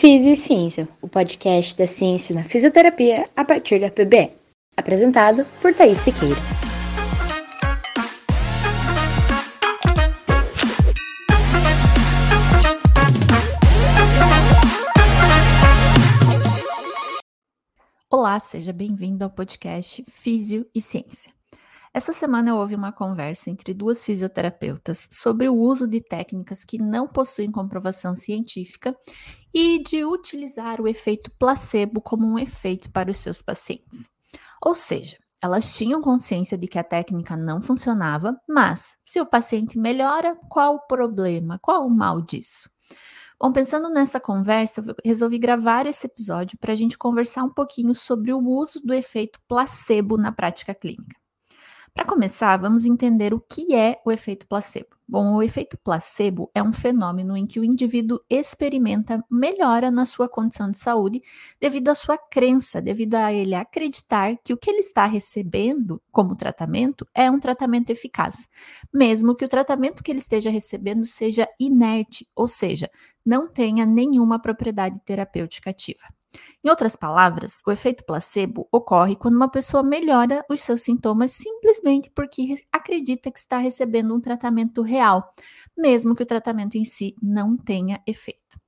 Físio e Ciência, o podcast da ciência na fisioterapia a partir da PBE. Apresentado por Thaís Siqueira. Olá, seja bem-vindo ao podcast Físio e Ciência. Essa semana houve uma conversa entre duas fisioterapeutas sobre o uso de técnicas que não possuem comprovação científica e de utilizar o efeito placebo como um efeito para os seus pacientes. Ou seja, elas tinham consciência de que a técnica não funcionava, mas se o paciente melhora, qual o problema? Qual o mal disso? Bom, pensando nessa conversa, resolvi gravar esse episódio para a gente conversar um pouquinho sobre o uso do efeito placebo na prática clínica. Para começar, vamos entender o que é o efeito placebo. Bom, o efeito placebo é um fenômeno em que o indivíduo experimenta melhora na sua condição de saúde devido à sua crença, devido a ele acreditar que o que ele está recebendo como tratamento é um tratamento eficaz, mesmo que o tratamento que ele esteja recebendo seja inerte, ou seja, não tenha nenhuma propriedade terapêutica ativa. Em outras palavras, o efeito placebo ocorre quando uma pessoa melhora os seus sintomas simplesmente porque acredita que está recebendo um tratamento real, mesmo que o tratamento em si não tenha efeito.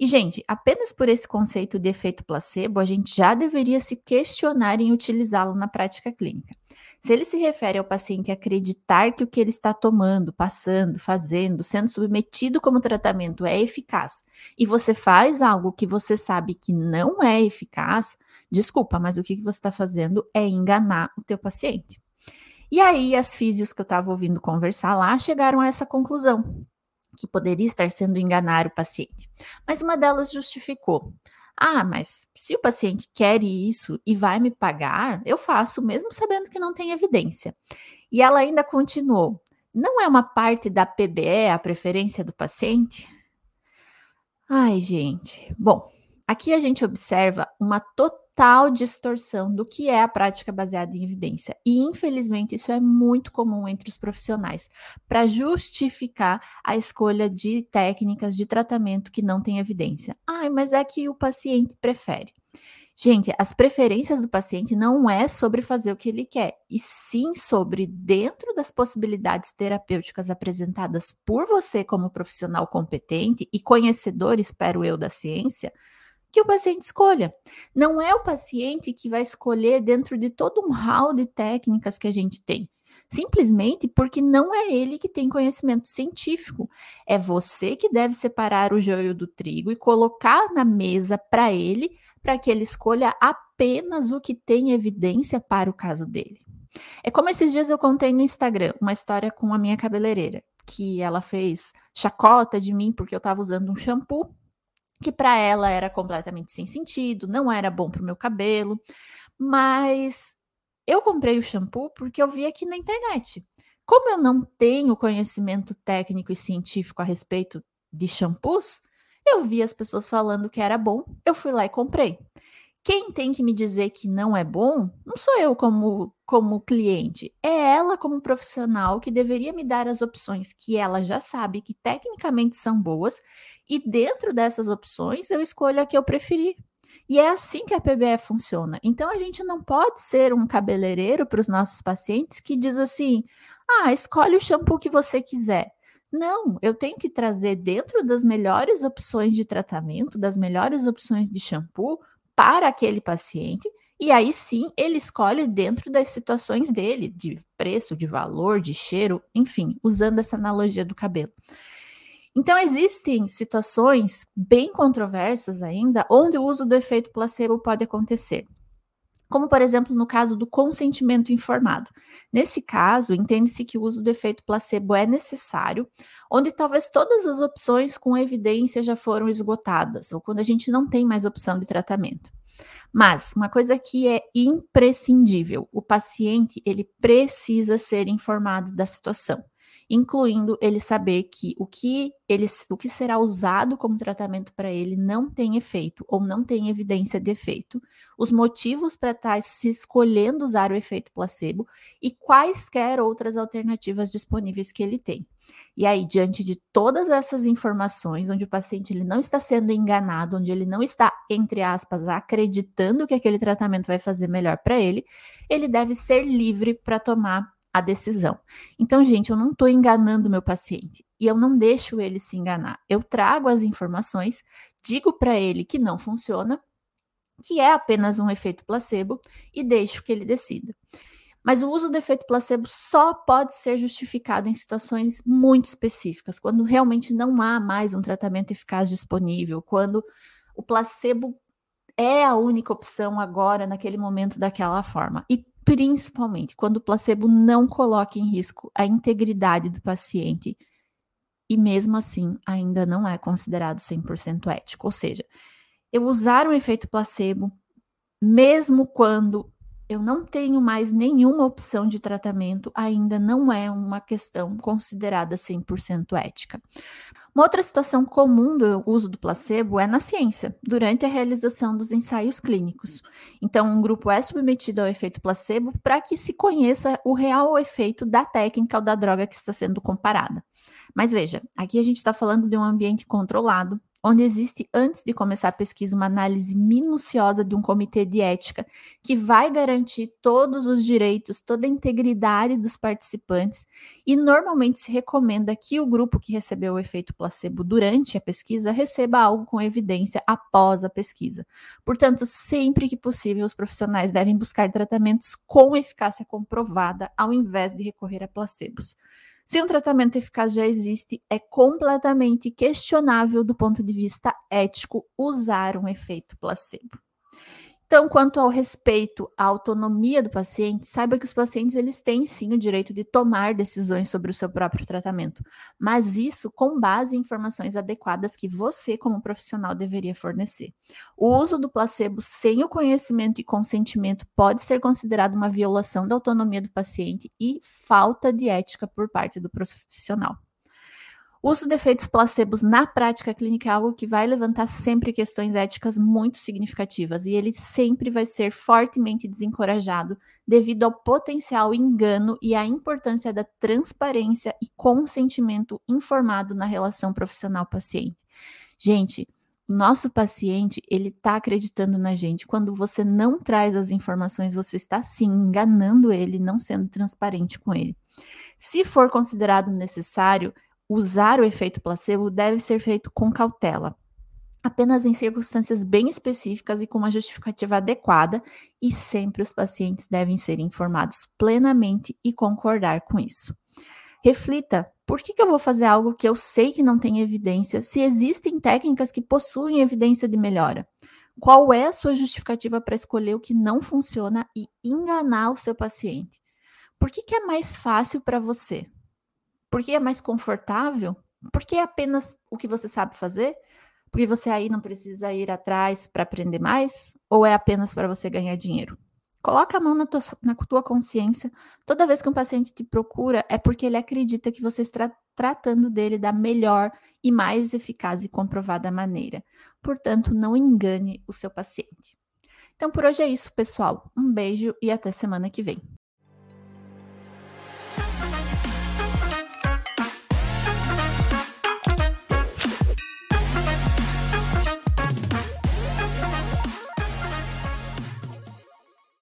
E, gente, apenas por esse conceito de efeito placebo, a gente já deveria se questionar em utilizá-lo na prática clínica. Se ele se refere ao paciente acreditar que o que ele está tomando, passando, fazendo, sendo submetido como tratamento é eficaz, e você faz algo que você sabe que não é eficaz, desculpa, mas o que você está fazendo é enganar o teu paciente. E aí, as físios que eu estava ouvindo conversar lá chegaram a essa conclusão, que poderia estar sendo enganar o paciente. Mas uma delas justificou. Ah, mas se o paciente quer isso e vai me pagar, eu faço, mesmo sabendo que não tem evidência. E ela ainda continuou: não é uma parte da PBE a preferência do paciente? Ai, gente. Bom, aqui a gente observa uma total total distorção do que é a prática baseada em evidência. E, infelizmente, isso é muito comum entre os profissionais, para justificar a escolha de técnicas de tratamento que não têm evidência. Ai, mas é que o paciente prefere. Gente, as preferências do paciente não é sobre fazer o que ele quer, e sim sobre, dentro das possibilidades terapêuticas apresentadas por você como profissional competente e conhecedor, espero eu, da ciência, que o paciente escolha. Não é o paciente que vai escolher dentro de todo um hall de técnicas que a gente tem. Simplesmente porque não é ele que tem conhecimento científico. É você que deve separar o joio do trigo e colocar na mesa para ele, para que ele escolha apenas o que tem evidência para o caso dele. É como esses dias eu contei no Instagram uma história com a minha cabeleireira, que ela fez chacota de mim porque eu estava usando um shampoo que para ela era completamente sem sentido, não era bom para o meu cabelo, mas eu comprei o shampoo porque eu vi aqui na internet. Como eu não tenho conhecimento técnico e científico a respeito de shampoos, eu vi as pessoas falando que era bom, eu fui lá e comprei. Quem tem que me dizer que não é bom, não sou eu como, como cliente, é ela como profissional que deveria me dar as opções que ela já sabe que tecnicamente são boas e dentro dessas opções eu escolho a que eu preferi. E é assim que a PBE funciona. Então a gente não pode ser um cabeleireiro para os nossos pacientes que diz assim: ah, escolhe o shampoo que você quiser. Não, eu tenho que trazer dentro das melhores opções de tratamento, das melhores opções de shampoo, para aquele paciente, e aí sim ele escolhe dentro das situações dele, de preço, de valor, de cheiro, enfim, usando essa analogia do cabelo. Então, existem situações bem controversas ainda onde o uso do efeito placebo pode acontecer. Como, por exemplo, no caso do consentimento informado. Nesse caso, entende-se que o uso do efeito placebo é necessário, onde talvez todas as opções com evidência já foram esgotadas, ou quando a gente não tem mais opção de tratamento. Mas uma coisa que é imprescindível, o paciente ele precisa ser informado da situação incluindo ele saber que o que, ele, o que será usado como tratamento para ele não tem efeito ou não tem evidência de efeito, os motivos para estar se escolhendo usar o efeito placebo e quaisquer outras alternativas disponíveis que ele tem. E aí, diante de todas essas informações, onde o paciente ele não está sendo enganado, onde ele não está, entre aspas, acreditando que aquele tratamento vai fazer melhor para ele, ele deve ser livre para tomar a decisão. Então, gente, eu não estou enganando meu paciente e eu não deixo ele se enganar. Eu trago as informações, digo para ele que não funciona, que é apenas um efeito placebo e deixo que ele decida. Mas o uso do efeito placebo só pode ser justificado em situações muito específicas, quando realmente não há mais um tratamento eficaz disponível, quando o placebo é a única opção agora, naquele momento, daquela forma. E principalmente quando o placebo não coloca em risco a integridade do paciente e mesmo assim ainda não é considerado 100% ético. Ou seja, eu usar o efeito placebo mesmo quando eu não tenho mais nenhuma opção de tratamento, ainda não é uma questão considerada 100% ética. Uma outra situação comum do uso do placebo é na ciência, durante a realização dos ensaios clínicos. Então, um grupo é submetido ao efeito placebo para que se conheça o real efeito da técnica ou da droga que está sendo comparada. Mas veja, aqui a gente está falando de um ambiente controlado, onde existe, antes de começar a pesquisa, uma análise minuciosa de um comitê de ética que vai garantir todos os direitos, toda a integridade dos participantes, e normalmente se recomenda que o grupo que recebeu o efeito placebo durante a pesquisa receba algo com evidência após a pesquisa. Portanto, sempre que possível, os profissionais devem buscar tratamentos com eficácia comprovada, ao invés de recorrer a placebos. Se um tratamento eficaz já existe, é completamente questionável do ponto de vista ético usar um efeito placebo. Então, quanto ao respeito à autonomia do paciente, saiba que os pacientes eles têm sim o direito de tomar decisões sobre o seu próprio tratamento, mas isso com base em informações adequadas que você, como profissional, deveria fornecer. O uso do placebo sem o conhecimento e consentimento pode ser considerado uma violação da autonomia do paciente e falta de ética por parte do profissional. O uso de efeitos placebos na prática clínica é algo que vai levantar sempre questões éticas muito significativas e ele sempre vai ser fortemente desencorajado devido ao potencial engano e à importância da transparência e consentimento informado na relação profissional-paciente. Gente, o nosso paciente, ele está acreditando na gente. Quando você não traz as informações, você está sim enganando ele, não sendo transparente com ele. Se for considerado necessário, usar o efeito placebo deve ser feito com cautela, apenas em circunstâncias bem específicas e com uma justificativa adequada, e sempre os pacientes devem ser informados plenamente e concordar com isso. Reflita: por que, que, eu vou fazer algo que eu sei que não tem evidência, se existem técnicas que possuem evidência de melhora? Qual é a sua justificativa para escolher o que não funciona e enganar o seu paciente? Por que, que é mais fácil para você? Porque é mais confortável? Porque é apenas o que você sabe fazer? Porque você aí não precisa ir atrás para aprender mais? Ou é apenas para você ganhar dinheiro? Coloca a mão na tua, na tua, consciência. Toda vez que um paciente te procura, é porque ele acredita que você está tratando dele da melhor e mais eficaz e comprovada maneira. Portanto, não engane o seu paciente. Então, por hoje é isso, pessoal. Um beijo e até semana que vem.